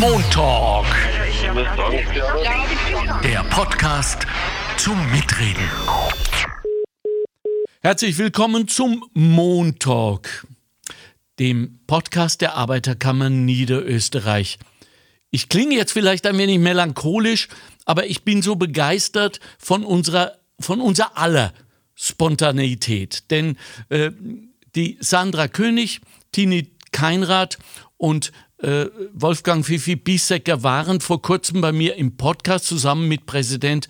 Montalk. Der Podcast zum Mitreden. Herzlich willkommen zum Montalk, dem Podcast der Arbeiterkammer Niederösterreich. Ich klinge jetzt vielleicht ein wenig melancholisch, aber ich bin so begeistert von unserer, von unser aller Spontaneität. Denn äh, die Sandra König, Tini Keinrad und äh, Wolfgang Fifi Bissecker waren vor kurzem bei mir im Podcast zusammen mit Präsident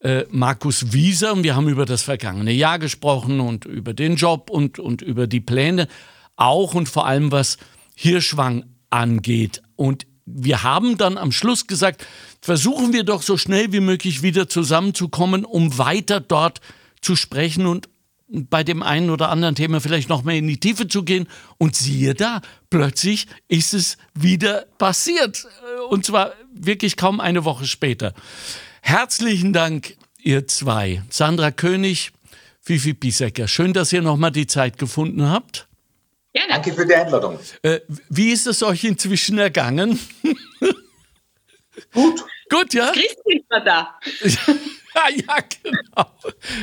äh, Markus Wieser und wir haben über das vergangene Jahr gesprochen und über den Job und, und über die Pläne, auch und vor allem was Hirschwang angeht. Und wir haben dann am Schluss gesagt, versuchen wir doch so schnell wie möglich wieder zusammenzukommen, um weiter dort zu sprechen und bei dem einen oder anderen Thema vielleicht noch mehr in die Tiefe zu gehen. Und siehe da, plötzlich ist es wieder passiert. Und zwar wirklich kaum eine Woche später. Herzlichen Dank, ihr zwei. Sandra König, Fifi Piesecker. Schön, dass ihr nochmal die Zeit gefunden habt. Gerne. Danke für die Einladung. Äh, wie ist es euch inzwischen ergangen? Gut. Gut, ja? Das Christkind war da. ja, genau.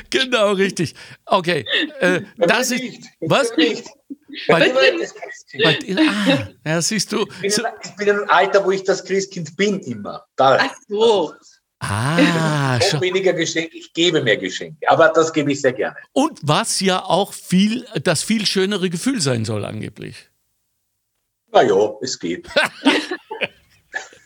Genau, richtig. Okay. Äh, das ist. Was? Nicht. Bei, bei, ah, ja, siehst du. Ich bin, ich bin im Alter, wo ich das Christkind bin, immer. Da, Ach so. Ah, ich weniger Geschenke, ich gebe mehr Geschenke. Aber das gebe ich sehr gerne. Und was ja auch viel, das viel schönere Gefühl sein soll, angeblich. Na ja, es geht.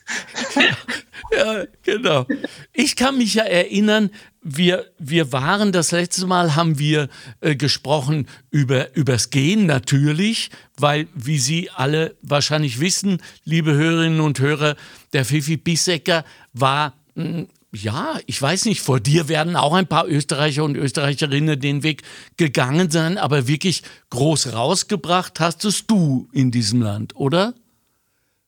ja, genau. Ich kann mich ja erinnern, wir, wir waren das letzte Mal, haben wir äh, gesprochen über übers Gehen natürlich, weil, wie Sie alle wahrscheinlich wissen, liebe Hörerinnen und Hörer, der Fifi Bissecker war mh, hm, ja, ich weiß nicht, vor dir werden auch ein paar Österreicher und Österreicherinnen den Weg gegangen sein, aber wirklich groß rausgebracht hast es du in diesem Land, oder?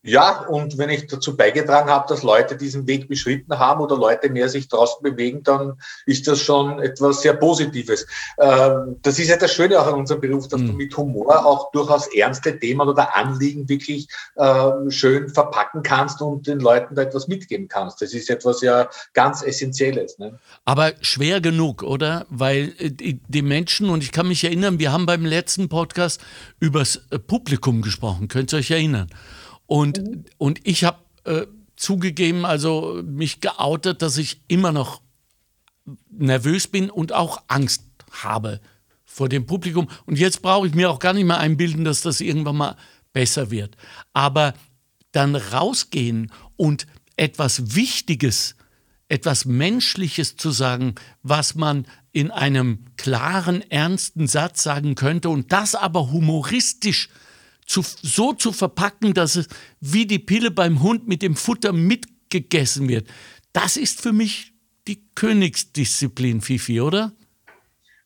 Ja, und wenn ich dazu beigetragen habe, dass Leute diesen Weg beschritten haben oder Leute mehr sich draußen bewegen, dann ist das schon etwas sehr Positives. Ähm, das ist ja das Schöne auch an unserem Beruf, dass mhm. du mit Humor auch durchaus ernste Themen oder Anliegen wirklich ähm, schön verpacken kannst und den Leuten da etwas mitgeben kannst. Das ist etwas ja ganz Essentielles. Ne? Aber schwer genug, oder? Weil äh, die Menschen, und ich kann mich erinnern, wir haben beim letzten Podcast übers äh, Publikum gesprochen, könnt ihr euch erinnern? Und, mhm. und ich habe äh, zugegeben, also mich geoutet, dass ich immer noch nervös bin und auch Angst habe vor dem Publikum. Und jetzt brauche ich mir auch gar nicht mehr einbilden, dass das irgendwann mal besser wird. Aber dann rausgehen und etwas Wichtiges, etwas Menschliches zu sagen, was man in einem klaren, ernsten Satz sagen könnte und das aber humoristisch zu, so zu verpacken, dass es wie die Pille beim Hund mit dem Futter mitgegessen wird. Das ist für mich die Königsdisziplin, Fifi, oder?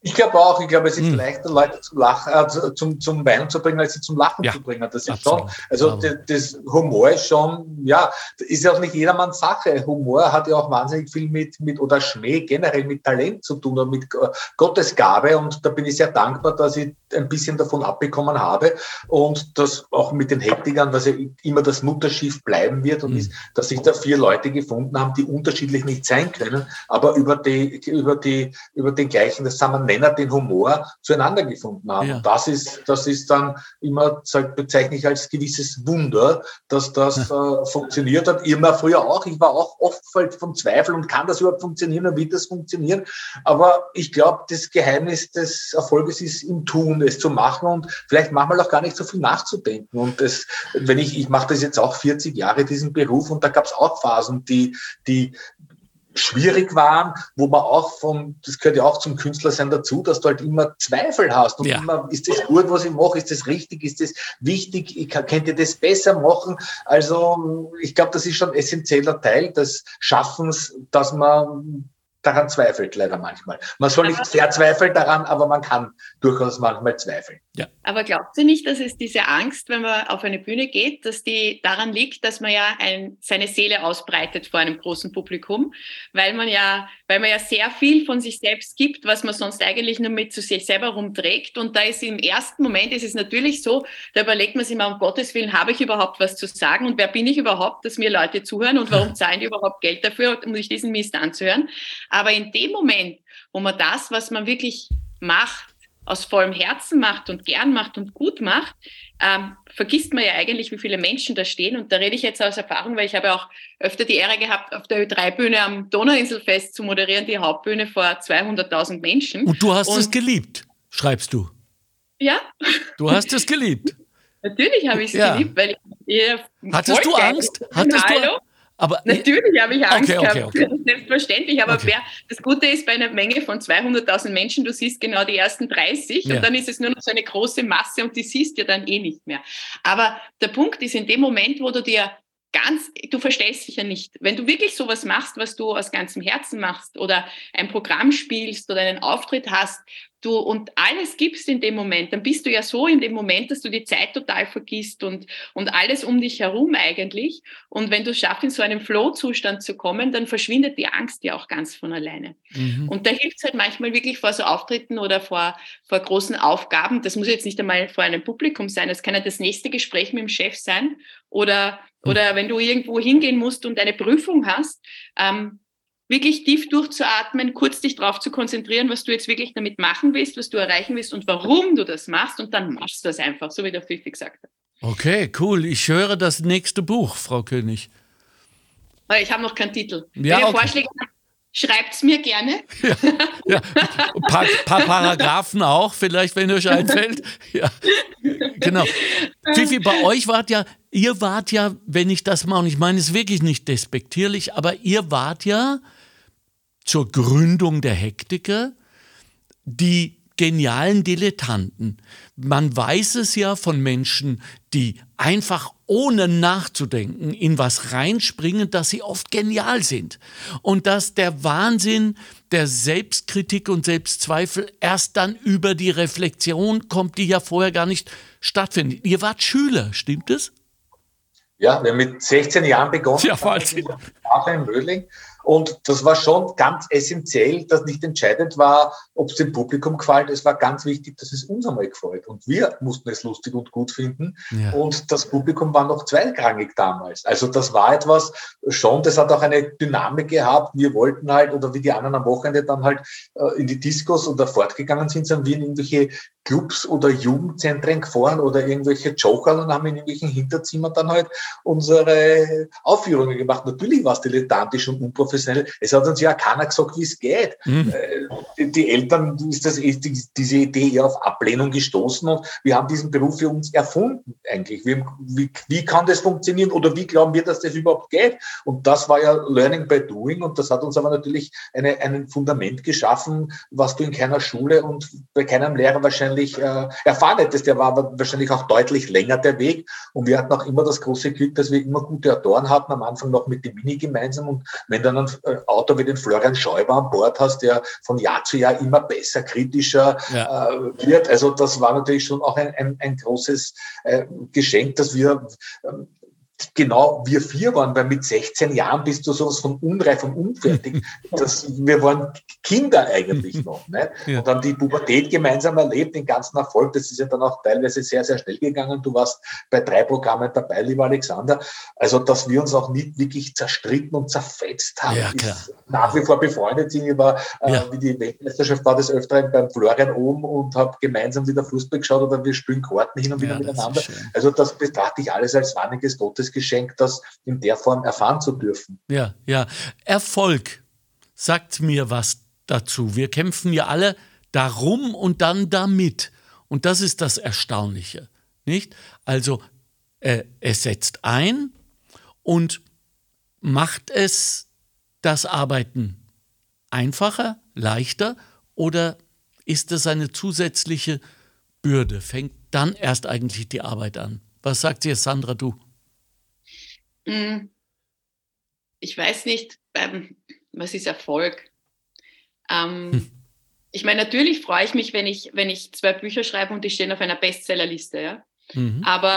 Ich glaube auch, ich glaube, es ist hm. leichter, Leute zum Lachen, äh, zum, zum Weinen zu bringen, als sie zum Lachen ja, zu bringen. Das ist absolut, schon, also das, das, Humor ist schon, ja, ist ja auch nicht jedermanns Sache. Humor hat ja auch wahnsinnig viel mit, mit oder Schmäh generell mit Talent zu tun und mit äh, Gottesgabe. Und da bin ich sehr dankbar, dass ich ein bisschen davon abbekommen habe und dass auch mit den Hektikern, dass ja immer das Mutterschiff bleiben wird und mhm. ist, dass sich da vier Leute gefunden haben, die unterschiedlich nicht sein können, aber über die, über die, über den gleichen, das sagen wir Nenner, den Humor zueinander gefunden haben. Ja. Das ist, das ist dann immer, bezeichne ich als gewisses Wunder, dass das äh, funktioniert hat. Immer früher auch. Ich war auch oft von Zweifel und kann das überhaupt funktionieren und wird das funktionieren? Aber ich glaube, das Geheimnis des Erfolges ist im Tun es zu machen und vielleicht manchmal auch gar nicht so viel nachzudenken. Und das, wenn ich, ich mache das jetzt auch 40 Jahre, diesen Beruf, und da gab es auch Phasen, die, die schwierig waren, wo man auch vom, das gehört ja auch zum Künstlersein dazu, dass du halt immer Zweifel hast und ja. immer, ist das gut, was ich mache, ist das richtig, ist das wichtig, ich kann, könnte das besser machen. Also ich glaube, das ist schon ein essentieller Teil des Schaffens, dass man daran zweifelt, leider manchmal. Man soll nicht sehr zweifeln daran, aber man kann durchaus manchmal zweifeln. Ja. Aber glaubt ihr nicht, dass es diese Angst, wenn man auf eine Bühne geht, dass die daran liegt, dass man ja ein, seine Seele ausbreitet vor einem großen Publikum, weil man ja, weil man ja sehr viel von sich selbst gibt, was man sonst eigentlich nur mit zu sich selber rumträgt. Und da ist im ersten Moment ist es natürlich so, da überlegt man sich mal, um Gottes Willen, habe ich überhaupt was zu sagen und wer bin ich überhaupt, dass mir Leute zuhören und warum zahlen die überhaupt Geld dafür, um sich diesen Mist anzuhören. Aber in dem Moment, wo man das, was man wirklich macht, aus vollem Herzen macht und gern macht und gut macht, ähm, vergisst man ja eigentlich, wie viele Menschen da stehen. Und da rede ich jetzt aus Erfahrung, weil ich habe auch öfter die Ehre gehabt, auf der Ö3-Bühne am Donauinselfest zu moderieren, die Hauptbühne vor 200.000 Menschen. Und du hast und, es geliebt, schreibst du. Ja. Du hast es geliebt. Natürlich habe ich es ja. geliebt, weil ich, Hattest du Angst? Hattest du, aber Natürlich habe ich Angst okay, okay, gehabt, okay. selbstverständlich. Aber wer, das Gute ist bei einer Menge von 200.000 Menschen, du siehst genau die ersten 30 ja. und dann ist es nur noch so eine große Masse und die siehst du dann eh nicht mehr. Aber der Punkt ist, in dem Moment, wo du dir ganz, du verstellst dich ja nicht. Wenn du wirklich sowas machst, was du aus ganzem Herzen machst oder ein Programm spielst oder einen Auftritt hast, du und alles gibst in dem Moment, dann bist du ja so in dem Moment, dass du die Zeit total vergisst und, und alles um dich herum eigentlich. Und wenn du schaffst, in so einen Flow-Zustand zu kommen, dann verschwindet die Angst ja auch ganz von alleine. Mhm. Und da hilft es halt manchmal wirklich vor so Auftritten oder vor, vor großen Aufgaben. Das muss jetzt nicht einmal vor einem Publikum sein. Das kann ja das nächste Gespräch mit dem Chef sein oder, mhm. oder wenn du irgendwo hingehen musst und eine Prüfung hast, ähm, wirklich tief durchzuatmen, kurz dich darauf zu konzentrieren, was du jetzt wirklich damit machen willst, was du erreichen willst und warum du das machst und dann machst du das einfach, so wie der Fifi gesagt hat. Okay, cool. Ich höre das nächste Buch, Frau König. Ich habe noch keinen Titel. Ja, Wenn ihr okay. Vorschläge habt, schreibt es mir gerne. Ja, ja. Ein paar, paar, Paragraphen auch, vielleicht, wenn euch einfällt. Ja, genau. Fifi, bei euch wart ja, ihr wart ja, wenn ich das mal, und ich meine es wirklich nicht despektierlich, aber ihr wart ja zur Gründung der Hektiker die genialen Dilettanten. Man weiß es ja von Menschen, die einfach ohne nachzudenken in was reinspringen, dass sie oft genial sind. Und dass der Wahnsinn der Selbstkritik und Selbstzweifel erst dann über die Reflexion kommt, die ja vorher gar nicht stattfindet. Ihr wart Schüler, stimmt es? Ja, wir haben mit 16 Jahren begonnen. Ja, Wahnsinn. In Mödling. Und das war schon ganz essentiell, dass nicht entscheidend war, ob es dem Publikum gefällt. Es war ganz wichtig, dass es uns einmal gefällt. Und wir mussten es lustig und gut finden. Ja. Und das Publikum war noch zweigrangig damals. Also das war etwas schon, das hat auch eine Dynamik gehabt. Wir wollten halt, oder wie die anderen am Wochenende dann halt äh, in die Discos oder fortgegangen sind, sind wir in irgendwelche Clubs oder Jugendzentren gefahren oder irgendwelche Joker und haben in irgendwelchen Hinterzimmern dann halt unsere Aufführungen gemacht. Natürlich war es dilettantisch und unprofessionell. Es hat uns ja keiner gesagt, wie es geht. Mhm. Die, die, Eltern ist das ist die, diese Idee eher auf Ablehnung gestoßen und wir haben diesen Beruf für uns erfunden eigentlich. Wie, wie, wie kann das funktionieren oder wie glauben wir, dass das überhaupt geht? Und das war ja Learning by Doing und das hat uns aber natürlich eine, ein Fundament geschaffen, was du in keiner Schule und bei keinem Lehrer wahrscheinlich wahrscheinlich äh. Der war aber wahrscheinlich auch deutlich länger der Weg. Und wir hatten auch immer das große Glück, dass wir immer gute Autoren hatten, am Anfang noch mit dem Mini gemeinsam. Und wenn dann ein äh, Autor wie den Florian Schäuber an Bord hast, der von Jahr zu Jahr immer besser, kritischer ja. äh, wird. Also das war natürlich schon auch ein, ein, ein großes äh, Geschenk, dass wir ähm, genau wir vier waren, weil mit 16 Jahren bist du sowas von unreif und unfertig. Das, wir waren Kinder eigentlich noch. Ne? Ja. Und haben die Pubertät gemeinsam erlebt, den ganzen Erfolg. Das ist ja dann auch teilweise sehr, sehr schnell gegangen. Du warst bei drei Programmen dabei, lieber Alexander. Also, dass wir uns auch nicht wirklich zerstritten und zerfetzt haben, ja, ist nach wie vor befreundet sind. Ich war, äh, ja. wie die Weltmeisterschaft war, des Öfteren beim Florian oben und habe gemeinsam wieder Fußball geschaut oder wir spielen Karten hin und wieder miteinander. Also, das betrachte ich alles als wahnsinniges Gottesgeschenk, das in der Form erfahren zu dürfen. Ja, ja. Erfolg sagt mir was dazu. Wir kämpfen ja alle darum und dann damit. Und das ist das Erstaunliche, nicht? Also äh, es setzt ein und macht es das Arbeiten einfacher, leichter oder ist es eine zusätzliche Bürde? Fängt dann erst eigentlich die Arbeit an? Was sagt dir Sandra, du? Hm. Ich weiß nicht, ähm, was ist Erfolg? Ähm, hm. Ich meine, natürlich freue ich mich, wenn ich, wenn ich zwei Bücher schreibe und die stehen auf einer Bestsellerliste. Ja? Mhm. Aber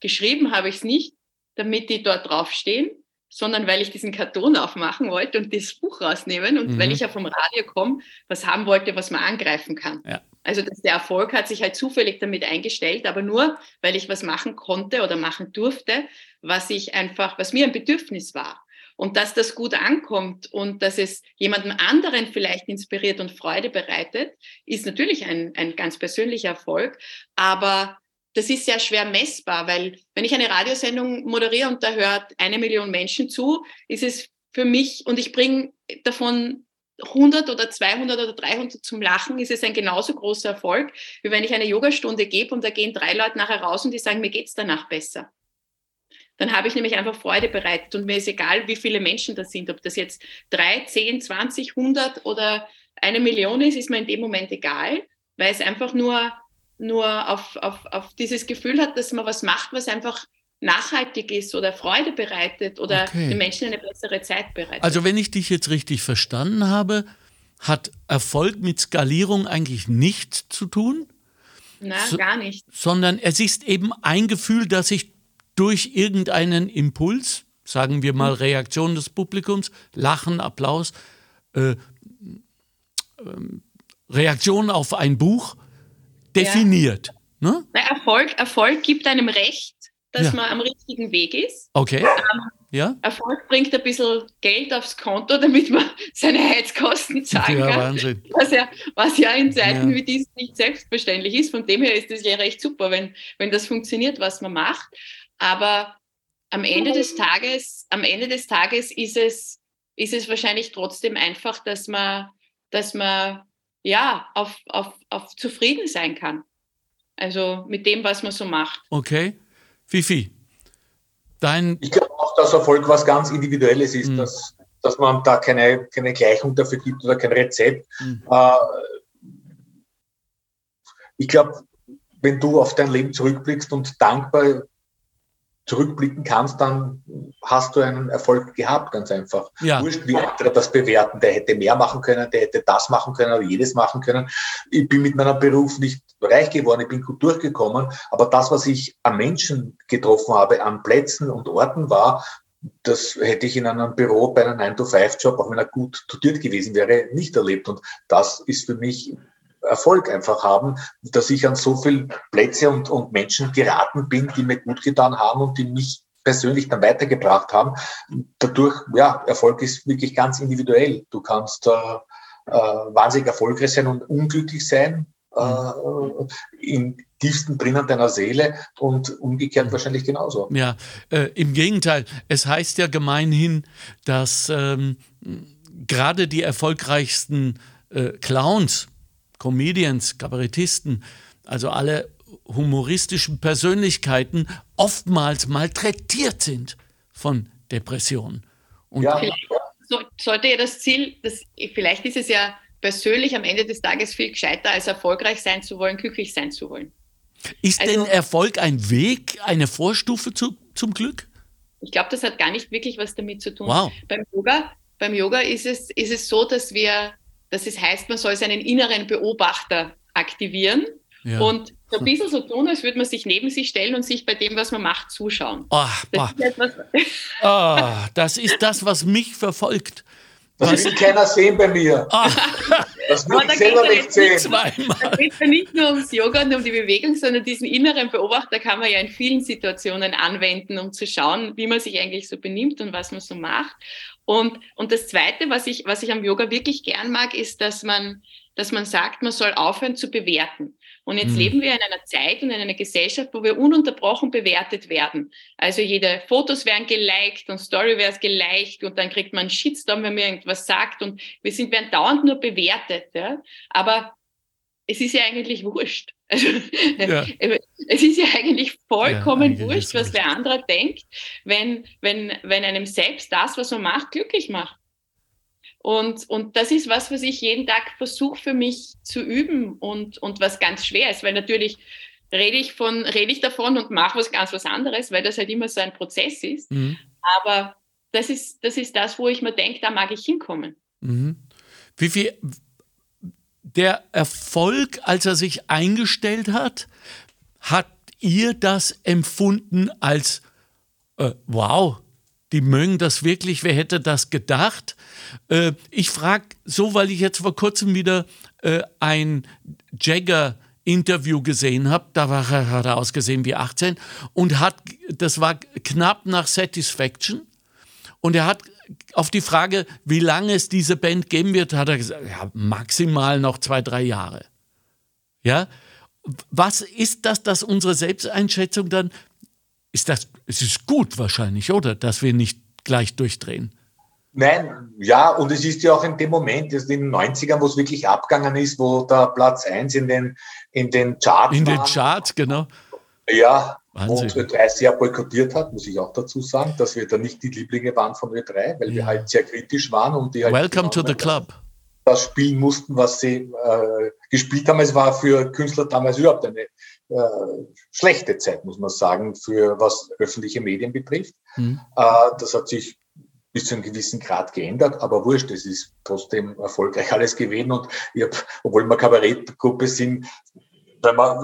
geschrieben habe ich es nicht, damit die dort draufstehen, sondern weil ich diesen Karton aufmachen wollte und das Buch rausnehmen und mhm. weil ich ja vom Radio komme, was haben wollte, was man angreifen kann. Ja. Also dass der Erfolg hat sich halt zufällig damit eingestellt, aber nur, weil ich was machen konnte oder machen durfte, was ich einfach, was mir ein Bedürfnis war. Und dass das gut ankommt und dass es jemandem anderen vielleicht inspiriert und Freude bereitet, ist natürlich ein, ein ganz persönlicher Erfolg. Aber das ist sehr schwer messbar, weil wenn ich eine Radiosendung moderiere und da hört eine Million Menschen zu, ist es für mich, und ich bringe davon 100 oder 200 oder 300 zum Lachen, ist es ein genauso großer Erfolg, wie wenn ich eine Yogastunde gebe und da gehen drei Leute nachher raus und die sagen, mir geht's danach besser. Dann habe ich nämlich einfach Freude bereitet und mir ist egal, wie viele Menschen das sind, ob das jetzt drei, zehn, 20, 100 oder eine Million ist, ist mir in dem Moment egal, weil es einfach nur nur auf, auf, auf dieses Gefühl hat, dass man was macht, was einfach nachhaltig ist oder Freude bereitet oder okay. den Menschen eine bessere Zeit bereitet. Also wenn ich dich jetzt richtig verstanden habe, hat Erfolg mit Skalierung eigentlich nichts zu tun? Na, so, gar nicht. Sondern es ist eben ein Gefühl, das sich durch irgendeinen Impuls, sagen wir mal. Reaktion des Publikums, Lachen, Applaus, äh, äh, Reaktion auf ein Buch, definiert. Ja. Ne? Na, Erfolg, Erfolg gibt einem Recht, dass ja. man am richtigen Weg ist. Okay. Ähm, ja. Erfolg bringt ein bisschen Geld aufs Konto, damit man seine Heizkosten zahlen ja, kann. Wahnsinn. Was ja, was ja in Zeiten ja. wie diesen nicht selbstverständlich ist. Von dem her ist es ja recht super, wenn, wenn das funktioniert, was man macht. Aber am Ende des Tages, am Ende des Tages ist es, ist es wahrscheinlich trotzdem einfach, dass man, dass man ja, auf, auf, auf zufrieden sein kann. Also mit dem, was man so macht. Okay. Fifi, dein. Ich glaube auch, dass Erfolg was ganz Individuelles ist, mhm. dass, dass man da keine, keine Gleichung dafür gibt oder kein Rezept. Mhm. Äh, ich glaube, wenn du auf dein Leben zurückblickst und dankbar zurückblicken kannst, dann hast du einen Erfolg gehabt, ganz einfach. Ja. Wurscht, wie andere das bewerten. Der hätte mehr machen können, der hätte das machen können oder jedes machen können. Ich bin mit meinem Beruf nicht reich geworden, ich bin gut durchgekommen, aber das, was ich an Menschen getroffen habe, an Plätzen und Orten war, das hätte ich in einem Büro bei einem 9-to-5-Job, auch wenn er gut dotiert gewesen wäre, nicht erlebt. Und das ist für mich Erfolg einfach haben, dass ich an so viele Plätze und, und Menschen geraten bin, die mir gut getan haben und die mich persönlich dann weitergebracht haben. Dadurch, ja, Erfolg ist wirklich ganz individuell. Du kannst äh, äh, wahnsinnig erfolgreich sein und unglücklich sein, äh, im tiefsten drinnen deiner Seele und umgekehrt wahrscheinlich genauso. Ja, äh, im Gegenteil. Es heißt ja gemeinhin, dass ähm, gerade die erfolgreichsten äh, Clowns Comedians, Kabarettisten, also alle humoristischen Persönlichkeiten oftmals malträtiert sind von Depressionen. Und ja. So, sollte ja das Ziel, das, vielleicht ist es ja persönlich am Ende des Tages viel gescheiter, als erfolgreich sein zu wollen, glücklich sein zu wollen. Ist also, denn Erfolg ein Weg, eine Vorstufe zu, zum Glück? Ich glaube, das hat gar nicht wirklich was damit zu tun. Wow. Beim Yoga, beim Yoga ist, es, ist es so, dass wir das heißt, man soll seinen inneren Beobachter aktivieren ja. und so ein bisschen so tun, als würde man sich neben sich stellen und sich bei dem, was man macht, zuschauen. Oh, das, ist oh, das ist das, was mich verfolgt. Das will keiner sehen bei mir. Ah. Das will ich selber nicht sehen. Es geht ja nicht nur ums Yoga und um die Bewegung, sondern diesen inneren Beobachter kann man ja in vielen Situationen anwenden, um zu schauen, wie man sich eigentlich so benimmt und was man so macht. Und, und das Zweite, was ich, was ich am Yoga wirklich gern mag, ist, dass man, dass man sagt, man soll aufhören zu bewerten. Und jetzt mhm. leben wir in einer Zeit und in einer Gesellschaft, wo wir ununterbrochen bewertet werden. Also jede Fotos werden geliked und Story wird geliked und dann kriegt man einen Shitstorm, wenn man irgendwas sagt und wir sind werden dauernd nur bewertet. Ja? Aber es ist ja eigentlich wurscht. Also, ja. Es ist ja eigentlich vollkommen ja, wurscht, was der andere denkt, wenn, wenn, wenn einem selbst das, was man macht, glücklich macht. Und, und das ist was, was ich jeden Tag versuche für mich zu üben und, und was ganz schwer ist, weil natürlich rede ich, von, rede ich davon und mache was ganz was anderes, weil das halt immer so ein Prozess ist. Mhm. Aber das ist, das ist das, wo ich mir denke, da mag ich hinkommen. Mhm. Wie viel, der Erfolg, als er sich eingestellt hat, hat ihr das empfunden als, äh, wow, die mögen das wirklich, wer hätte das gedacht? Äh, ich frage so, weil ich jetzt vor kurzem wieder äh, ein Jagger Interview gesehen habe, da war er, hat er ausgesehen wie 18 und hat, das war knapp nach Satisfaction und er hat auf die Frage, wie lange es diese Band geben wird, hat er gesagt, ja, maximal noch zwei, drei Jahre. Ja, was ist das, dass unsere Selbsteinschätzung dann, ist das, es ist gut wahrscheinlich, oder? Dass wir nicht gleich durchdrehen. Nein, ja, und es ist ja auch in dem Moment, in den 90ern, wo es wirklich abgegangen ist, wo der Platz 1 in den, in den Charts In den Charts, genau. Ja, Wahnsinn. und Ö3 sehr boykottiert hat, muss ich auch dazu sagen, dass wir da nicht die Lieblinge waren von Ö3, weil ja. wir halt sehr kritisch waren und die halt Welcome to the club. Das spielen mussten, was sie äh, gespielt haben. Es war für Künstler damals überhaupt eine äh, schlechte Zeit, muss man sagen, für was öffentliche Medien betrifft. Mhm. Äh, das hat sich bis zu einem gewissen Grad geändert, aber wurscht, es ist trotzdem erfolgreich alles gewesen und ich hab, obwohl wir Kabarettgruppe sind,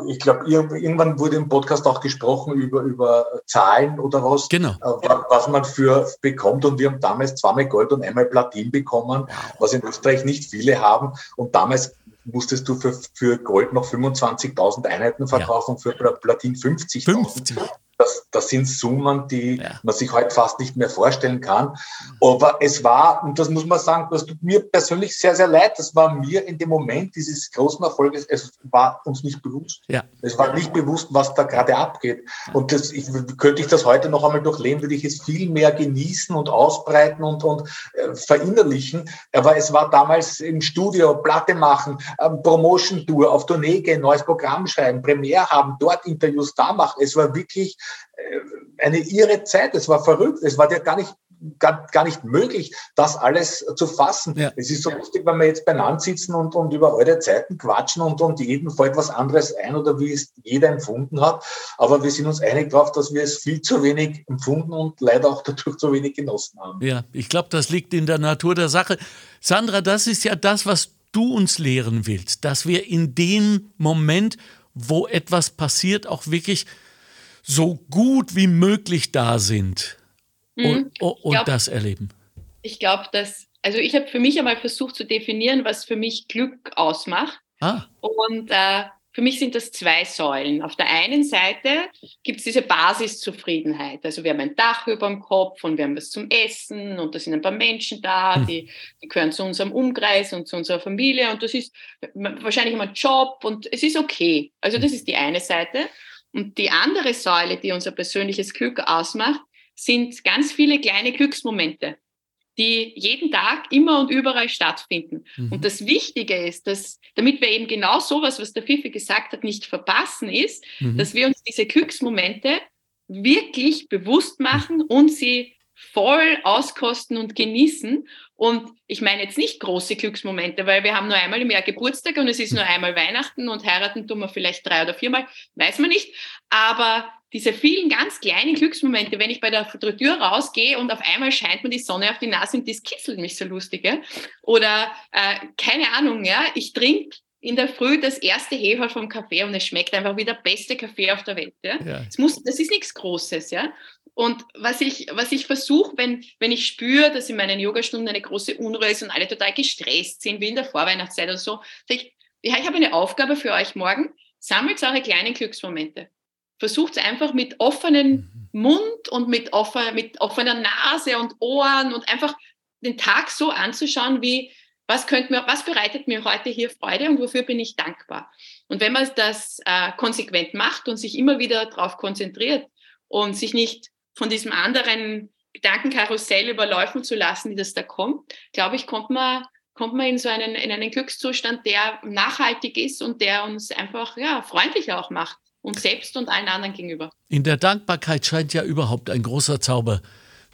ich glaube, irgendwann wurde im Podcast auch gesprochen über, über Zahlen oder was, genau. Äh, was man für bekommt. Und wir haben damals zweimal Gold und einmal Platin bekommen, was in Österreich nicht viele haben. Und damals musstest du für, für Gold noch 25.000 Einheiten verkaufen, ja. für Platin 50.000. 50 das, das sind Summen, die ja. man sich heute fast nicht mehr vorstellen kann. Aber es war, und das muss man sagen, das tut mir persönlich sehr, sehr leid. Das war mir in dem Moment dieses großen Erfolges, es war uns nicht bewusst. Ja. Es war nicht bewusst, was da gerade abgeht. Und das, ich, könnte ich das heute noch einmal durchleben, würde ich es viel mehr genießen und ausbreiten und, und äh, verinnerlichen. Aber es war damals im Studio, Platte machen, ähm, Promotion-Tour, auf Tournee gehen, neues Programm schreiben, Premiere haben, dort Interviews da machen. Es war wirklich eine irre Zeit. Es war verrückt. Es war ja gar nicht, gar, gar nicht möglich, das alles zu fassen. Ja. Es ist so lustig, wenn wir jetzt beieinander sitzen und, und über eure Zeiten quatschen und, und jedem fällt was anderes ein oder wie es jeder empfunden hat. Aber wir sind uns einig darauf, dass wir es viel zu wenig empfunden und leider auch dadurch zu wenig genossen haben. Ja, ich glaube, das liegt in der Natur der Sache. Sandra, das ist ja das, was du uns lehren willst, dass wir in dem Moment, wo etwas passiert, auch wirklich so gut wie möglich da sind mhm. und, und glaub, das erleben? Ich glaube, dass, also ich habe für mich einmal versucht zu definieren, was für mich Glück ausmacht. Ah. Und äh, für mich sind das zwei Säulen. Auf der einen Seite gibt es diese Basiszufriedenheit. Also wir haben ein Dach über dem Kopf und wir haben was zum Essen und da sind ein paar Menschen da, hm. die, die gehören zu unserem Umkreis und zu unserer Familie und das ist wahrscheinlich immer ein Job und es ist okay. Also das ist die eine Seite. Und die andere Säule, die unser persönliches Glück ausmacht, sind ganz viele kleine Glücksmomente, die jeden Tag immer und überall stattfinden. Mhm. Und das Wichtige ist, dass, damit wir eben genau sowas, was der Fifi gesagt hat, nicht verpassen, ist, mhm. dass wir uns diese Glücksmomente wirklich bewusst machen und sie voll auskosten und genießen. Und ich meine jetzt nicht große Glücksmomente, weil wir haben nur einmal im Jahr Geburtstag und es ist nur einmal Weihnachten und heiraten tun wir vielleicht drei oder viermal, weiß man nicht. Aber diese vielen ganz kleinen Glücksmomente, wenn ich bei der Tür rausgehe und auf einmal scheint mir die Sonne auf die Nase und das kitzelt mich so lustig. Ja? Oder äh, keine Ahnung, ja, ich trinke in der Früh das erste Hefe vom Kaffee und es schmeckt einfach wie der beste Kaffee auf der Welt. Ja? ja. Das, muss, das ist nichts Großes. Ja? Und was ich, was ich versuche, wenn, wenn ich spüre, dass in meinen Yogastunden eine große Unruhe ist und alle total gestresst sind, wie in der Vorweihnachtszeit oder so, sage ich, ja, ich habe eine Aufgabe für euch morgen. Sammelt eure kleinen Glücksmomente. Versucht einfach mit offenem mhm. Mund und mit, offen, mit offener Nase und Ohren und einfach den Tag so anzuschauen, wie was, könnte mir, was bereitet mir heute hier Freude und wofür bin ich dankbar. Und wenn man das äh, konsequent macht und sich immer wieder darauf konzentriert und sich nicht von diesem anderen Gedankenkarussell überläufen zu lassen, die das da kommt, glaube ich, kommt man, kommt man in so einen, in einen Glückszustand, der nachhaltig ist und der uns einfach ja, freundlicher auch macht. Uns selbst und allen anderen gegenüber. In der Dankbarkeit scheint ja überhaupt ein großer Zauber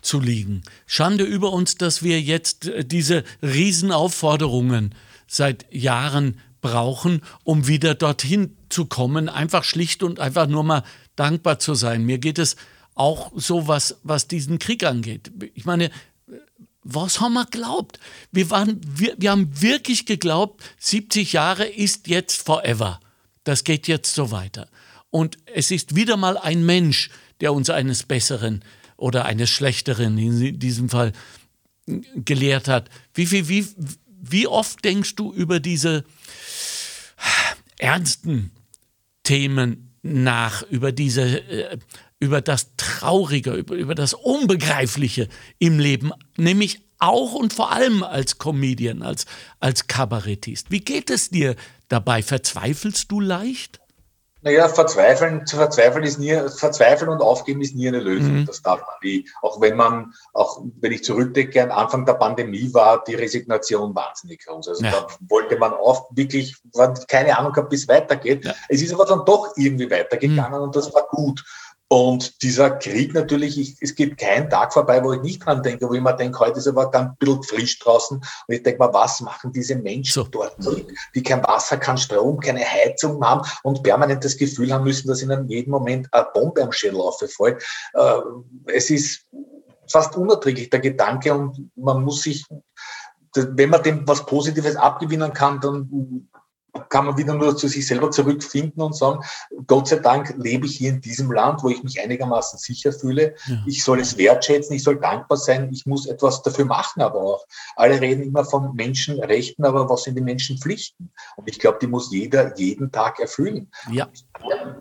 zu liegen. Schande über uns, dass wir jetzt äh, diese Riesenaufforderungen seit Jahren brauchen, um wieder dorthin zu kommen, einfach schlicht und einfach nur mal dankbar zu sein. Mir geht es auch so, was, was diesen Krieg angeht. Ich meine, was haben wir geglaubt? Wir, waren, wir, wir haben wirklich geglaubt, 70 Jahre ist jetzt forever. Das geht jetzt so weiter. Und es ist wieder mal ein Mensch, der uns eines Besseren oder eines Schlechteren in diesem Fall gelehrt hat. Wie, wie, wie, wie oft denkst du über diese ernsten Themen nach, über diese, äh, über das Traurige, über, über das Unbegreifliche im Leben, nämlich auch und vor allem als Comedian, als, als Kabarettist. Wie geht es dir dabei? Verzweifelst du leicht? Naja, verzweifeln, zu verzweifeln ist nie, verzweifeln und aufgeben ist nie eine Lösung. Mhm. Das darf man nie. Auch wenn man, auch wenn ich zurückdenke, am Anfang der Pandemie war die Resignation wahnsinnig groß. Also ja. da wollte man oft wirklich, keine Ahnung gehabt, bis es weitergeht. Ja. Es ist aber dann doch irgendwie weitergegangen mhm. und das war gut. Und dieser Krieg natürlich, ich, es gibt keinen Tag vorbei, wo ich nicht dran denke, wo ich mir denke, heute ist aber ganz ein bisschen frisch draußen. Und ich denke mal, was machen diese Menschen so. dort, die kein Wasser, kein Strom, keine Heizung haben und permanent das Gefühl haben müssen, dass ihnen jeden Moment eine Bombe am Schädel auffällt. Äh, es ist fast unerträglich, der Gedanke, und man muss sich, wenn man dem was Positives abgewinnen kann, dann kann man wieder nur zu sich selber zurückfinden und sagen, Gott sei Dank lebe ich hier in diesem Land, wo ich mich einigermaßen sicher fühle. Ja. Ich soll es wertschätzen, ich soll dankbar sein, ich muss etwas dafür machen, aber auch. Alle reden immer von Menschenrechten, aber was sind die Menschenpflichten? Und ich glaube, die muss jeder jeden Tag erfüllen. Ja.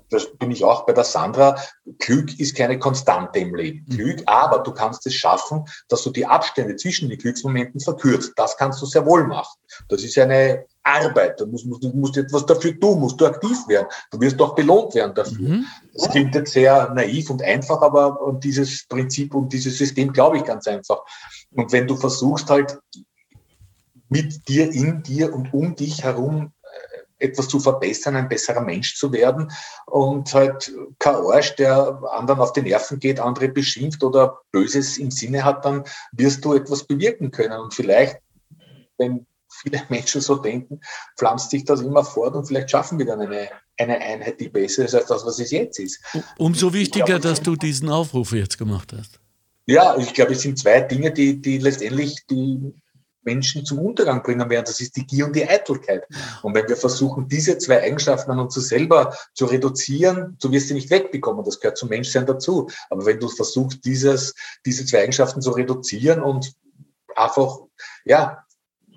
Das bin ich auch bei der Sandra. Glück ist keine Konstante im Leben. Mhm. Glück, aber du kannst es schaffen, dass du die Abstände zwischen den Glücksmomenten verkürzt. Das kannst du sehr wohl machen. Das ist eine Arbeit. Du musst, du musst etwas dafür tun, musst du aktiv werden. Du wirst auch belohnt werden dafür. Mhm. Das klingt jetzt sehr naiv und einfach, aber und dieses Prinzip und dieses System glaube ich ganz einfach. Und wenn du versuchst halt mit dir, in dir und um dich herum äh, etwas zu verbessern, ein besserer Mensch zu werden und halt kein Arsch, der anderen auf die Nerven geht, andere beschimpft oder Böses im Sinne hat, dann wirst du etwas bewirken können. Und vielleicht, wenn viele Menschen so denken, pflanzt sich das immer fort und vielleicht schaffen wir dann eine, eine Einheit, die besser ist als das, was es jetzt ist. Umso wichtiger, glaube, dass du diesen Aufruf jetzt gemacht hast. Ja, ich glaube, es sind zwei Dinge, die, die letztendlich die Menschen zum Untergang bringen werden. Das ist die Gier und die Eitelkeit. Und wenn wir versuchen, diese zwei Eigenschaften an uns selber zu reduzieren, du wirst sie nicht wegbekommen. Das gehört zum Menschsein dazu. Aber wenn du versuchst, dieses, diese zwei Eigenschaften zu reduzieren und einfach, ja,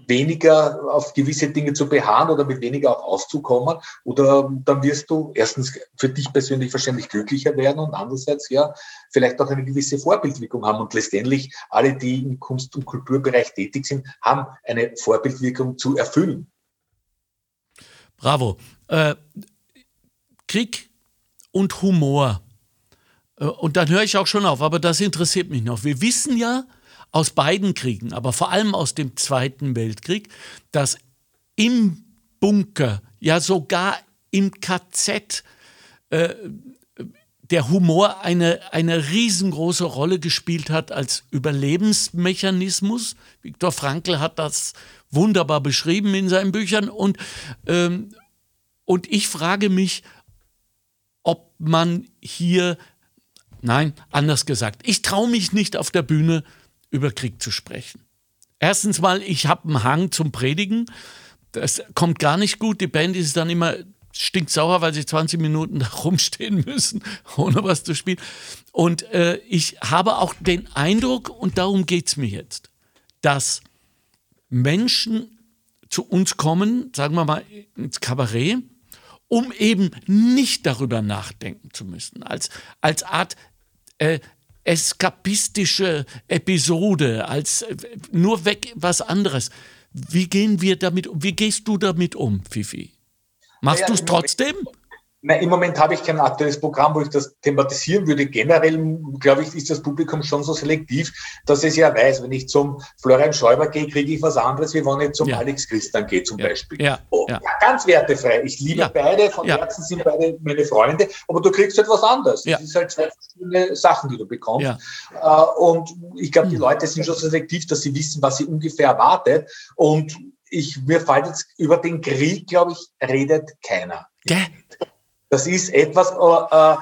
weniger auf gewisse Dinge zu beharren oder mit weniger auch auszukommen. Oder dann wirst du erstens für dich persönlich wahrscheinlich glücklicher werden und andererseits ja vielleicht auch eine gewisse Vorbildwirkung haben. Und letztendlich alle, die im Kunst- und Kulturbereich tätig sind, haben eine Vorbildwirkung zu erfüllen. Bravo. Äh, Krieg und Humor. Äh, und dann höre ich auch schon auf, aber das interessiert mich noch. Wir wissen ja, aus beiden Kriegen, aber vor allem aus dem Zweiten Weltkrieg, dass im Bunker, ja sogar im KZ, äh, der Humor eine, eine riesengroße Rolle gespielt hat als Überlebensmechanismus. Viktor Frankl hat das wunderbar beschrieben in seinen Büchern. Und, ähm, und ich frage mich, ob man hier, nein, anders gesagt, ich traue mich nicht auf der Bühne über Krieg zu sprechen. Erstens mal, ich habe einen Hang zum Predigen. Das kommt gar nicht gut. Die Band ist dann immer stinksauer, weil sie 20 Minuten da rumstehen müssen, ohne was zu spielen. Und äh, ich habe auch den Eindruck, und darum geht es mir jetzt, dass Menschen zu uns kommen, sagen wir mal ins Kabarett, um eben nicht darüber nachdenken zu müssen, als, als Art äh, eskapistische Episode, als äh, nur weg was anderes. Wie gehen wir damit um? Wie gehst du damit um, Fifi? Machst ja, du es trotzdem? Nein, im Moment habe ich kein aktuelles Programm, wo ich das thematisieren würde. Generell, glaube ich, ist das Publikum schon so selektiv, dass es ja weiß, wenn ich zum Florian Schäuber gehe, kriege ich was anderes, wie wenn ich zum ja. Alex Christian gehe, zum ja. Beispiel. Ja. Oh, ja. ganz wertefrei. Ich liebe beide, von Herzen sind beide meine Freunde, aber du kriegst etwas anderes. Das ist halt zwei verschiedene Sachen, die du bekommst. Äh, und ich glaube, die hm. Leute sind schon so selektiv, dass sie wissen, was sie ungefähr erwartet. Und ich, mir fällt jetzt über den Krieg, glaube ich, redet keiner. Gell? Das ist etwas, äh, äh,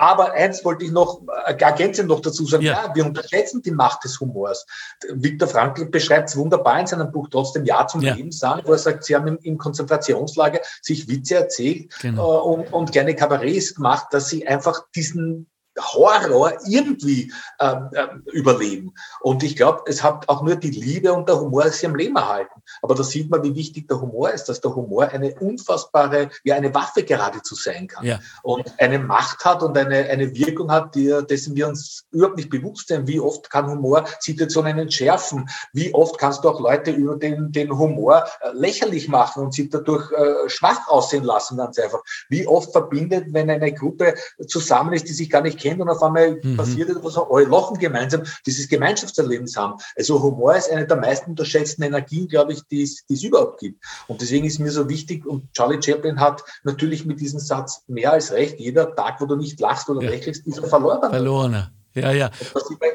Aber eins wollte ich noch äh, ergänzend noch dazu sagen, ja. ja. wir unterschätzen die Macht des Humors. Viktor Frankl beschreibt es wunderbar in seinem Buch Trotzdem Ja zum ja. Leben sagen, wo er sagt, sie haben im, Konzentrationslager sich Witze erzählt genau. äh, und, und gerne Kabarets gemacht, dass sie einfach diesen Horror irgendwie ähm, äh, überleben. Und ich glaube, es hat auch nur die Liebe und der Humor sie am Leben erhalten. Aber da sieht man, wie wichtig der Humor ist, dass der Humor eine unfassbare, ja eine Waffe geradezu sein kann. Ja. Und eine Macht hat und eine, eine Wirkung hat, die, dessen wir uns überhaupt nicht bewusst sind. Wie oft kann Humor Situationen entschärfen? Wie oft kannst du auch Leute über den, den Humor äh, lächerlich machen und sie dadurch äh, schwach aussehen lassen, ganz einfach. Wie oft verbindet, wenn eine Gruppe zusammen ist, die sich gar nicht kennt und auf einmal mhm. passiert etwas, alle lachen gemeinsam, dieses Gemeinschaftserlebnis haben. Also Humor ist eine der meisten unterschätzten Energien, glaube ich, die es, die es überhaupt gibt. Und deswegen ist mir so wichtig, und Charlie Chaplin hat natürlich mit diesem Satz mehr als recht, jeder Tag, wo du nicht lachst oder ja. lächelst, ist ein verlorener. Verlorener. Ja, ja.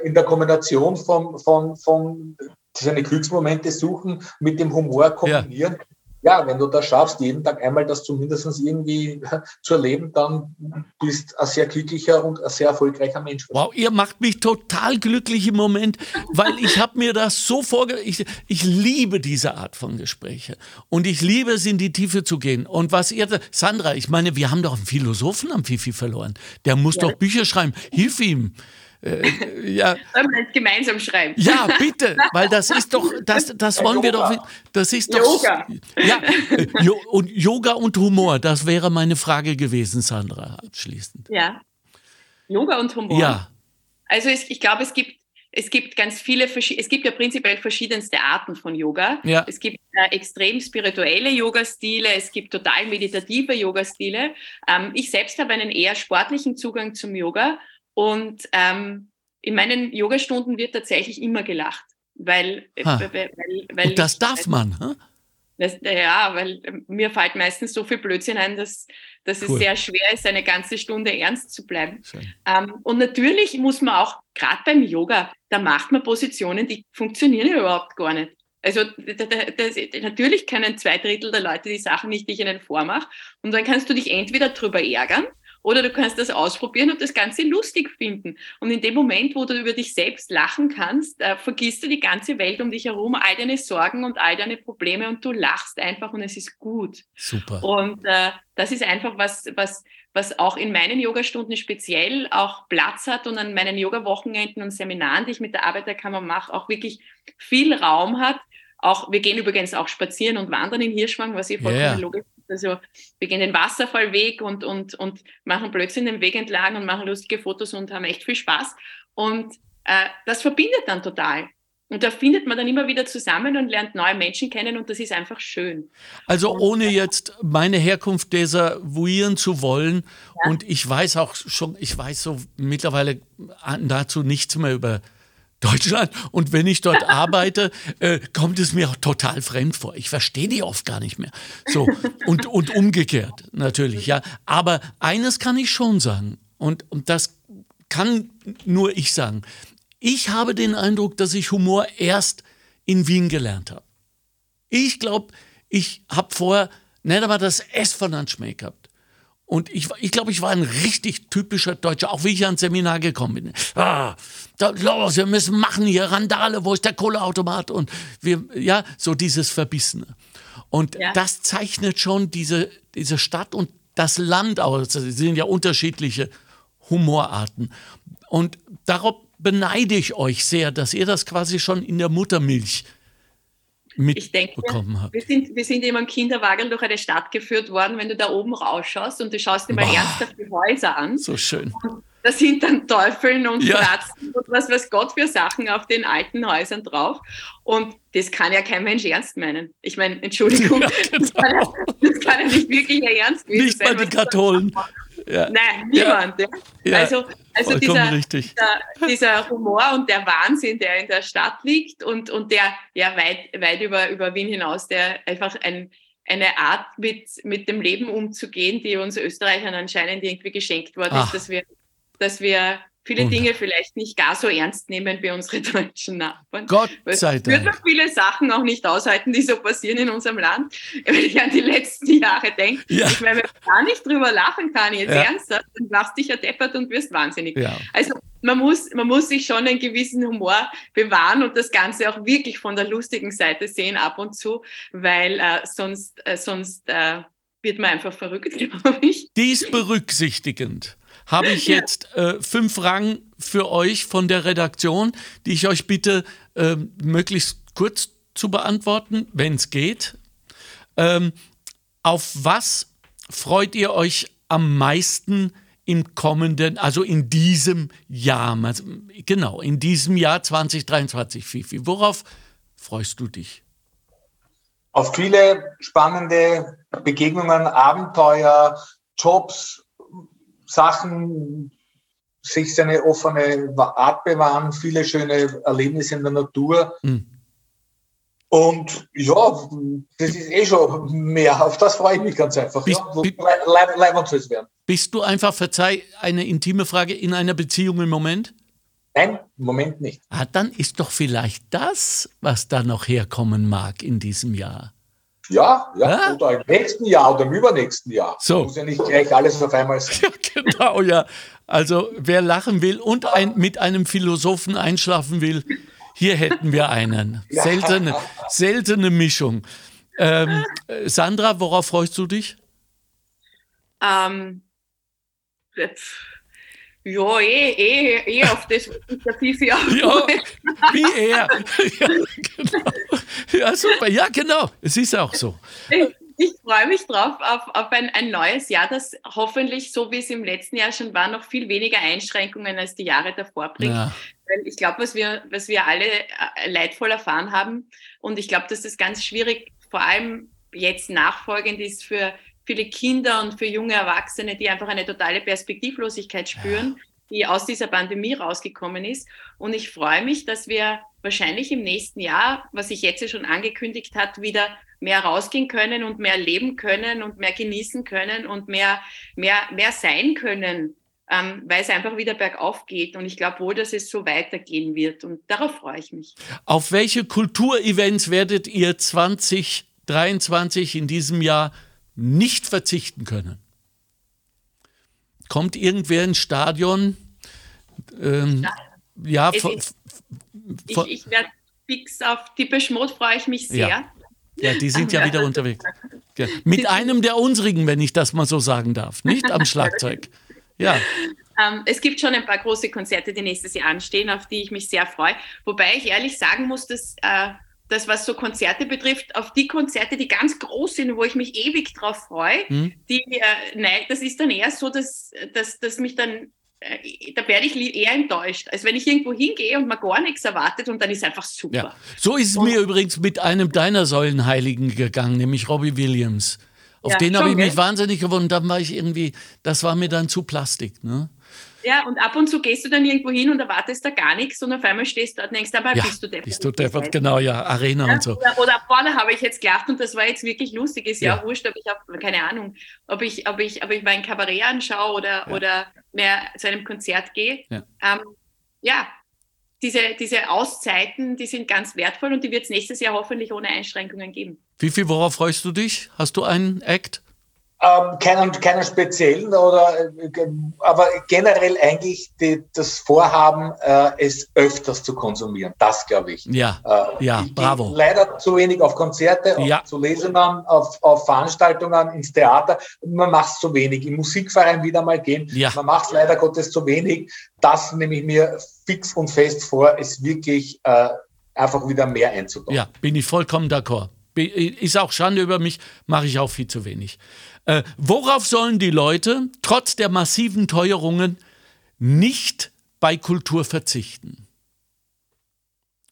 In der Kombination von, von, von seine Glücksmomente suchen, mit dem Humor kombinieren, ja ja, wenn du das schaffst, jeden Tag einmal das zumindest irgendwie zu erleben, dann bist du ein sehr glücklicher und ein sehr erfolgreicher Mensch. Wow, ihr macht mich total glücklich im Moment, weil ich habe mir das so vorgestellt. Ich, ich liebe diese Art von Gespräche und ich liebe es, in die Tiefe zu gehen. Und was ihr, Sandra, ich meine, wir haben doch einen Philosophen am Fifi verloren. Der muss ja. doch Bücher schreiben. Hilf ihm. Äh, ja. Sollen wir das gemeinsam schreiben? Ja, bitte, weil das ist doch, das, das wollen wir doch, das ist doch. Yoga. Ja, äh, und Yoga und Humor, das wäre meine Frage gewesen, Sandra, abschließend. Ja. Yoga und Humor. Ja. Also es, ich glaube, es gibt es gibt ganz viele, es gibt ja prinzipiell verschiedenste Arten von Yoga. Ja. Es gibt äh, extrem spirituelle Yoga-Stile, es gibt total meditative Yoga-Stile. Ähm, ich selbst habe einen eher sportlichen Zugang zum Yoga und ähm, in meinen Yogastunden wird tatsächlich immer gelacht, weil, weil, weil, weil Und das ich, darf man. Hm? Das, ja, weil mir fällt meistens so viel Blödsinn ein, dass, dass cool. es sehr schwer ist, eine ganze Stunde ernst zu bleiben. Ähm, und natürlich muss man auch, gerade beim Yoga, da macht man Positionen, die funktionieren überhaupt gar nicht. Also das, das, natürlich können zwei Drittel der Leute die Sachen nicht, die ich ihnen vormache. Und dann kannst du dich entweder drüber ärgern oder du kannst das ausprobieren und das Ganze lustig finden. Und in dem Moment, wo du über dich selbst lachen kannst, äh, vergisst du die ganze Welt um dich herum, all deine Sorgen und all deine Probleme und du lachst einfach und es ist gut. Super. Und äh, das ist einfach was, was, was auch in meinen Yogastunden speziell auch Platz hat und an meinen Yoga-Wochenenden und Seminaren, die ich mit der Arbeiterkammer mache, auch wirklich viel Raum hat. Auch, wir gehen übrigens auch spazieren und wandern in Hirschwang, was ich vollkommen yeah. logisch also wir gehen den Wasserfallweg und, und, und machen Blödsinn den Weg entlang und machen lustige Fotos und haben echt viel Spaß. Und äh, das verbindet dann total. Und da findet man dann immer wieder zusammen und lernt neue Menschen kennen und das ist einfach schön. Also ohne jetzt meine Herkunft desavouieren zu wollen ja. und ich weiß auch schon, ich weiß so mittlerweile dazu nichts mehr über Deutschland. Und wenn ich dort arbeite, äh, kommt es mir auch total fremd vor. Ich verstehe die oft gar nicht mehr. So und, und umgekehrt natürlich, ja. Aber eines kann ich schon sagen, und, und das kann nur ich sagen. Ich habe den Eindruck, dass ich Humor erst in Wien gelernt habe. Ich glaube, ich habe vorher nicht einmal das S von Handschmäh gehabt. Und ich, ich glaube, ich war ein richtig typischer Deutscher, auch wie ich ans Seminar gekommen bin. Ah, da, los, wir müssen machen hier Randale, wo ist der Kohleautomat? Und wir, ja, so dieses Verbissene. Und ja. das zeichnet schon diese, diese Stadt und das Land aus. Es sind ja unterschiedliche Humorarten. Und darauf beneide ich euch sehr, dass ihr das quasi schon in der Muttermilch mitbekommen habe. Wir sind, wir sind eben am Kinderwagen durch eine Stadt geführt worden, wenn du da oben rausschaust und du schaust dir mal Boah, ernsthaft die Häuser an. So schön. Und da sind dann Teufeln und ja. Fratzen und was weiß Gott für Sachen auf den alten Häusern drauf. Und das kann ja kein Mensch ernst meinen. Ich meine, Entschuldigung, ja, genau. das, kann ja, das, kann ja, nicht wirklich ernst gewesen Nicht mal die Katholen. Ja. Nein, niemand. Ja. Ja. Also, also dieser, dieser, dieser, Humor und der Wahnsinn, der in der Stadt liegt und, und der ja weit, weit über, über Wien hinaus, der einfach ein, eine Art mit, mit dem Leben umzugehen, die uns Österreichern anscheinend irgendwie geschenkt worden Ach. ist, dass wir, dass wir viele Dinge vielleicht nicht gar so ernst nehmen wie unsere deutschen Nachbarn. Gott sei Dank. Wird man viele Sachen auch nicht aushalten, die so passieren in unserem Land. Wenn ich an die letzten Jahre denke, ja. ich meine, wenn man gar nicht drüber lachen kann, jetzt ja. ernsthaft, dann lachst dich ja deppert und wirst wahnsinnig. Ja. Also man muss, man muss sich schon einen gewissen Humor bewahren und das Ganze auch wirklich von der lustigen Seite sehen ab und zu, weil äh, sonst, äh, sonst äh, wird man einfach verrückt, glaube ich. Dies berücksichtigend habe ich jetzt äh, fünf Fragen für euch von der Redaktion, die ich euch bitte äh, möglichst kurz zu beantworten, wenn es geht. Ähm, auf was freut ihr euch am meisten im kommenden, also in diesem Jahr? Also, genau, in diesem Jahr 2023, Fifi. Worauf freust du dich? Auf viele spannende Begegnungen, Abenteuer, Jobs, Sachen, sich seine offene Art bewahren, viele schöne Erlebnisse in der Natur. Mhm. Und ja, das ist eh schon mehr. Auf das freue ich mich ganz einfach. Bist, ja, Leib, werden. Bist du einfach, verzeih, eine intime Frage, in einer Beziehung im Moment? Nein, im Moment nicht. Ah, dann ist doch vielleicht das, was da noch herkommen mag in diesem Jahr. Ja, ja, oder im nächsten Jahr oder im übernächsten Jahr. So. Muss ja nicht gleich alles auf einmal sein. Ja, genau, ja. Also wer lachen will und ein, mit einem Philosophen einschlafen will, hier hätten wir einen. Seltene, seltene Mischung. Ähm, Sandra, worauf freust du dich? Ähm, ja, eh, eh, eh auf das, Fifi auch Ja, wie er. Ja, genau. ja, super. Ja, genau. Es ist auch so. Ich, ich freue mich drauf auf, auf ein, ein neues Jahr, das hoffentlich, so wie es im letzten Jahr schon war, noch viel weniger Einschränkungen als die Jahre davor bringt. Ja. Weil ich glaube, was wir, was wir alle äh, leidvoll erfahren haben, und ich glaube, dass das ganz schwierig, vor allem jetzt nachfolgend ist für viele Kinder und für junge Erwachsene, die einfach eine totale Perspektivlosigkeit spüren, die aus dieser Pandemie rausgekommen ist. Und ich freue mich, dass wir wahrscheinlich im nächsten Jahr, was sich jetzt schon angekündigt hat, wieder mehr rausgehen können und mehr leben können und mehr genießen können und mehr, mehr, mehr sein können, ähm, weil es einfach wieder bergauf geht. Und ich glaube wohl, dass es so weitergehen wird. Und darauf freue ich mich. Auf welche Kulturevents werdet ihr 2023 in diesem Jahr nicht verzichten können. Kommt irgendwer ins Stadion? Ähm, ja, von, ist, ich, ich werde fix auf die Beschmut, freue ich mich sehr. Ja. Ja, die sind ja wieder unterwegs. Ja. Mit einem der unsrigen, wenn ich das mal so sagen darf, nicht am Schlagzeug. Ja. Ähm, es gibt schon ein paar große Konzerte, die nächstes Jahr anstehen, auf die ich mich sehr freue. Wobei ich ehrlich sagen muss, dass äh, das, was so Konzerte betrifft, auf die Konzerte, die ganz groß sind, wo ich mich ewig drauf freue, hm. die, äh, nein, das ist dann eher so, dass, dass, dass mich dann, äh, da werde ich eher enttäuscht, als wenn ich irgendwo hingehe und man gar nichts erwartet und dann ist einfach super. Ja. So ist es und, mir übrigens mit einem deiner Säulenheiligen gegangen, nämlich Robbie Williams. Auf ja, den habe ich mich wahnsinnig gewonnen. Dann war ich irgendwie, das war mir dann zu Plastik. Ne? Ja, und ab und zu gehst du dann irgendwo hin und erwartest da gar nichts und auf einmal stehst du dort und denkst, aber ja, bist du deppert. Bist du deppert, genau, ja, Arena ja, und so. Oder, oder vorne habe ich jetzt gelacht und das war jetzt wirklich lustig. Ist ja, ja wurscht, ob ich, auf, keine Ahnung, ob ich, ob ich, ob ich mein Kabarett anschaue oder, oder mehr zu einem Konzert gehe. Ja, ähm, ja diese, diese Auszeiten, die sind ganz wertvoll und die wird es nächstes Jahr hoffentlich ohne Einschränkungen geben. Wie viel, worauf freust du dich? Hast du einen Act? Ähm, keinen, keinen speziellen, oder, äh, aber generell eigentlich die, das Vorhaben, äh, es öfters zu konsumieren. Das glaube ich. Ja, äh, ja, ich bravo. Leider zu wenig auf Konzerte, ja. auf, zu Lesungen, auf, auf Veranstaltungen, ins Theater. Man macht es zu wenig. Im Musikverein wieder mal gehen. Ja. Man macht leider Gottes zu wenig. Das nehme ich mir fix und fest vor, es wirklich äh, einfach wieder mehr einzubauen. Ja, bin ich vollkommen d'accord. Ist auch Schande über mich, mache ich auch viel zu wenig. Äh, worauf sollen die Leute trotz der massiven Teuerungen nicht bei Kultur verzichten?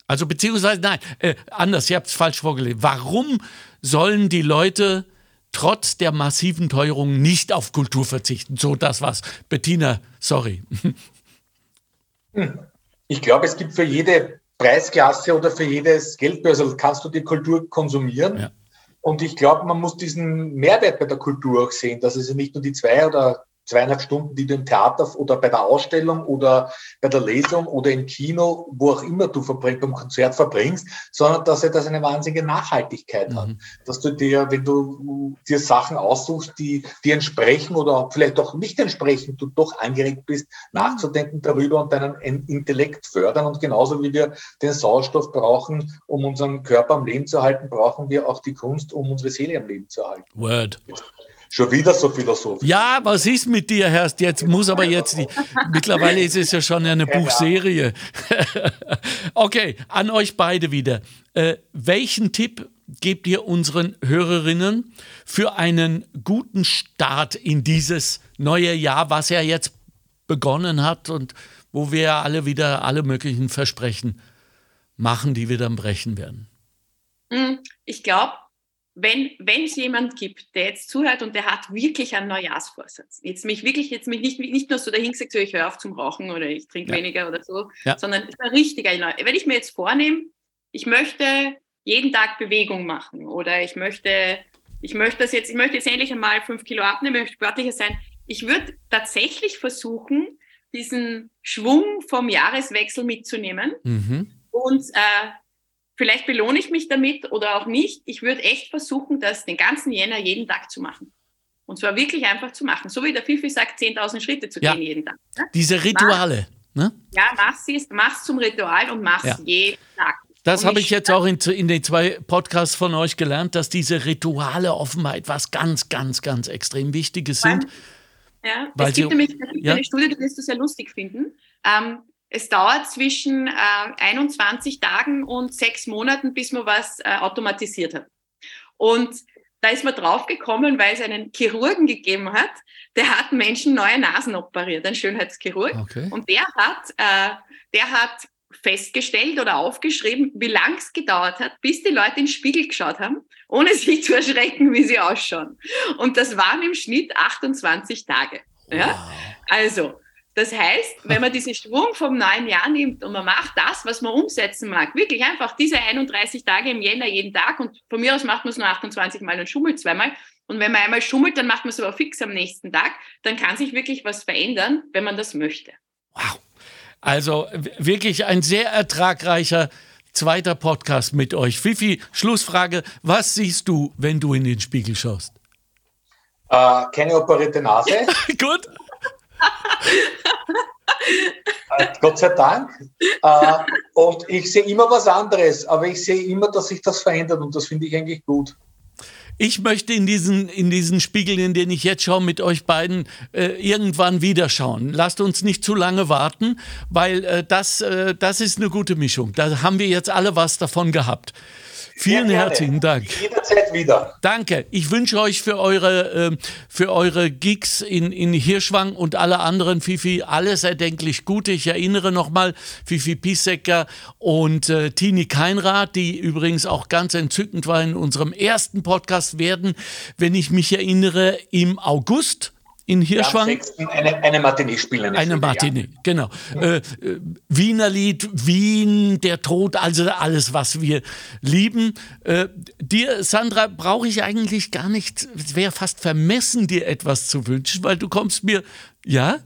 Also beziehungsweise, nein, äh, anders, ihr habt es falsch vorgelegt. Warum sollen die Leute trotz der massiven Teuerungen nicht auf Kultur verzichten? So, das war's. Bettina, sorry. Hm. Ich glaube, es gibt für jede Preisklasse oder für jedes Geldbörsel kannst du die Kultur konsumieren. Ja. Und ich glaube, man muss diesen Mehrwert bei der Kultur auch sehen, dass es nicht nur die zwei oder zweieinhalb Stunden, die du im Theater oder bei der Ausstellung oder bei der Lesung oder im Kino, wo auch immer du verbringst, beim Konzert verbringst, sondern dass er das eine wahnsinnige Nachhaltigkeit mhm. hat. Dass du dir, wenn du dir Sachen aussuchst, die, die entsprechen oder vielleicht auch nicht entsprechen, du doch angeregt bist, nachzudenken darüber und deinen Intellekt fördern. Und genauso wie wir den Sauerstoff brauchen, um unseren Körper am Leben zu halten, brauchen wir auch die Kunst, um unsere Seele am Leben zu halten. Word. Schon wieder so philosophisch. Ja, was ist mit dir, Herr? Jetzt muss aber jetzt, die, mittlerweile ist es ja schon eine Buchserie. okay, an euch beide wieder. Äh, welchen Tipp gebt ihr unseren Hörerinnen für einen guten Start in dieses neue Jahr, was ja jetzt begonnen hat und wo wir alle wieder alle möglichen Versprechen machen, die wir dann brechen werden? Hm, ich glaube, wenn wenn es jemand gibt, der jetzt zuhört und der hat wirklich einen Neujahrsvorsatz, jetzt mich wirklich, jetzt mich nicht, nicht nur so dahingesagt, so ich höre auf zum Rauchen oder ich trinke ja. weniger oder so, ja. sondern ist ein richtiger Wenn ich mir jetzt vornehme, ich möchte jeden Tag Bewegung machen oder ich möchte, ich möchte das jetzt, ich möchte jetzt endlich einmal fünf Kilo abnehmen, möchte sportlicher sein, ich würde tatsächlich versuchen, diesen Schwung vom Jahreswechsel mitzunehmen mhm. und äh, Vielleicht belohne ich mich damit oder auch nicht. Ich würde echt versuchen, das den ganzen Jänner jeden Tag zu machen. Und zwar wirklich einfach zu machen. So wie der Fifi sagt, 10.000 Schritte zu ja. gehen jeden Tag. Ne? Diese Rituale. Mach, ne? Ja, mach's, mach's zum Ritual und mach's ja. jeden Tag. Das habe ich jetzt auch in, in, den zwei Podcasts von euch gelernt, dass diese Rituale offenbar etwas ganz, ganz, ganz extrem Wichtiges sind. Ja, weil es gibt sie, nämlich ja? eine Studie, die wirst du sehr lustig finden. Ähm, es dauert zwischen äh, 21 Tagen und sechs Monaten, bis man was äh, automatisiert hat. Und da ist man draufgekommen, weil es einen Chirurgen gegeben hat, der hat Menschen neue Nasen operiert, ein Schönheitschirurg. Okay. Und der hat, äh, der hat festgestellt oder aufgeschrieben, wie lang es gedauert hat, bis die Leute in den Spiegel geschaut haben, ohne sich zu erschrecken, wie sie ausschauen. Und das waren im Schnitt 28 Tage. Wow. Ja? Also, das heißt, wenn man diesen Schwung vom neuen Jahr nimmt und man macht das, was man umsetzen mag, wirklich einfach diese 31 Tage im Jänner jeden Tag und von mir aus macht man es nur 28 Mal und schummelt zweimal. Und wenn man einmal schummelt, dann macht man es aber fix am nächsten Tag. Dann kann sich wirklich was verändern, wenn man das möchte. Wow. Also wirklich ein sehr ertragreicher zweiter Podcast mit euch. Fifi, Schlussfrage. Was siehst du, wenn du in den Spiegel schaust? Äh, keine operierte Nase. Gut. Äh, Gott sei Dank. Äh, und ich sehe immer was anderes, aber ich sehe immer, dass sich das verändert und das finde ich eigentlich gut. Ich möchte in diesen, in diesen Spiegel, in den ich jetzt schaue, mit euch beiden äh, irgendwann wieder schauen. Lasst uns nicht zu lange warten, weil äh, das, äh, das ist eine gute Mischung. Da haben wir jetzt alle was davon gehabt. Vielen ja, herzlichen Dank. Jederzeit wieder. Danke. Ich wünsche euch für eure, äh, für eure Gigs in, in Hirschwang und alle anderen Fifi alles erdenklich Gute. Ich erinnere nochmal Fifi Piesecker und äh, Tini Keinrad, die übrigens auch ganz entzückend war in unserem ersten Podcast, werden, wenn ich mich erinnere, im August in Hirschwang. Ja, eine, eine Matinee spielen. Eine Matinee, ja. genau. Äh, äh, Wiener Lied, Wien, der Tod, also alles, was wir lieben. Äh, dir, Sandra, brauche ich eigentlich gar nicht, es wäre fast vermessen, dir etwas zu wünschen, weil du kommst mir, ja?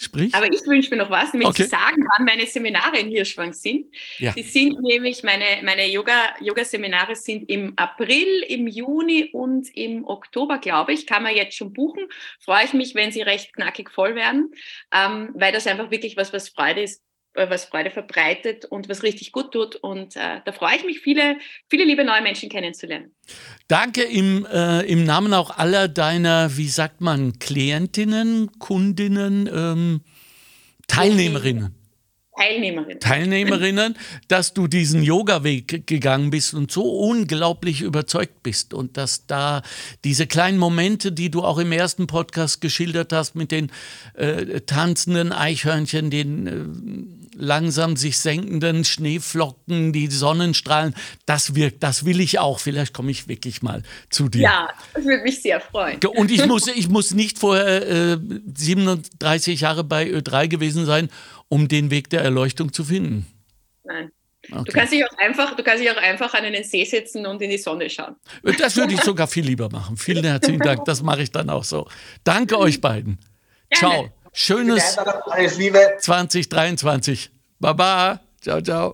Sprich. Aber ich wünsche mir noch was, nämlich okay. zu sagen, wann meine Seminare in Hirschwang sind. Ja. Die sind nämlich, meine, meine Yoga-Seminare Yoga sind im April, im Juni und im Oktober, glaube ich. Kann man jetzt schon buchen. Freue ich mich, wenn sie recht knackig voll werden, ähm, weil das einfach wirklich was, was Freude ist, was Freude verbreitet und was richtig gut tut. Und äh, da freue ich mich, viele, viele liebe neue Menschen kennenzulernen. Danke im, äh, im Namen auch aller deiner, wie sagt man, Klientinnen, Kundinnen, ähm, Teilnehmerinnen. Teilnehmerinnen. Teilnehmerinnen, dass du diesen Yoga-Weg gegangen bist und so unglaublich überzeugt bist und dass da diese kleinen Momente, die du auch im ersten Podcast geschildert hast mit den äh, tanzenden Eichhörnchen, den äh, langsam sich senkenden Schneeflocken, die Sonnenstrahlen, das wirkt, das will ich auch. Vielleicht komme ich wirklich mal zu dir. Ja, das würde mich sehr freuen. Und ich muss, ich muss nicht vorher äh, 37 Jahre bei Ö3 gewesen sein, um den Weg der Erleuchtung zu finden. Nein. Okay. Du, kannst dich auch einfach, du kannst dich auch einfach an einen See setzen und in die Sonne schauen. Das würde ich sogar viel lieber machen. Vielen herzlichen Dank. Das mache ich dann auch so. Danke euch beiden. Ciao. Schönes 2023. Baba. Ciao, ciao.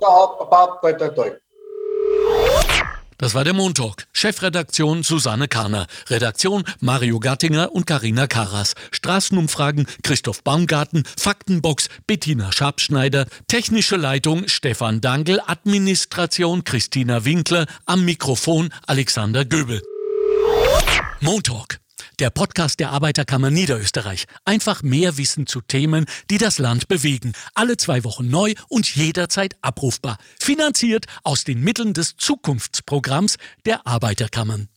Das war der Montalk. Chefredaktion Susanne Karner. Redaktion Mario Gattinger und Karina Karas. Straßenumfragen Christoph Baumgarten. Faktenbox Bettina Schabschneider. Technische Leitung Stefan Dangel. Administration Christina Winkler. Am Mikrofon Alexander Göbel. Montalk der Podcast der Arbeiterkammer Niederösterreich. Einfach mehr Wissen zu Themen, die das Land bewegen. Alle zwei Wochen neu und jederzeit abrufbar. Finanziert aus den Mitteln des Zukunftsprogramms der Arbeiterkammern.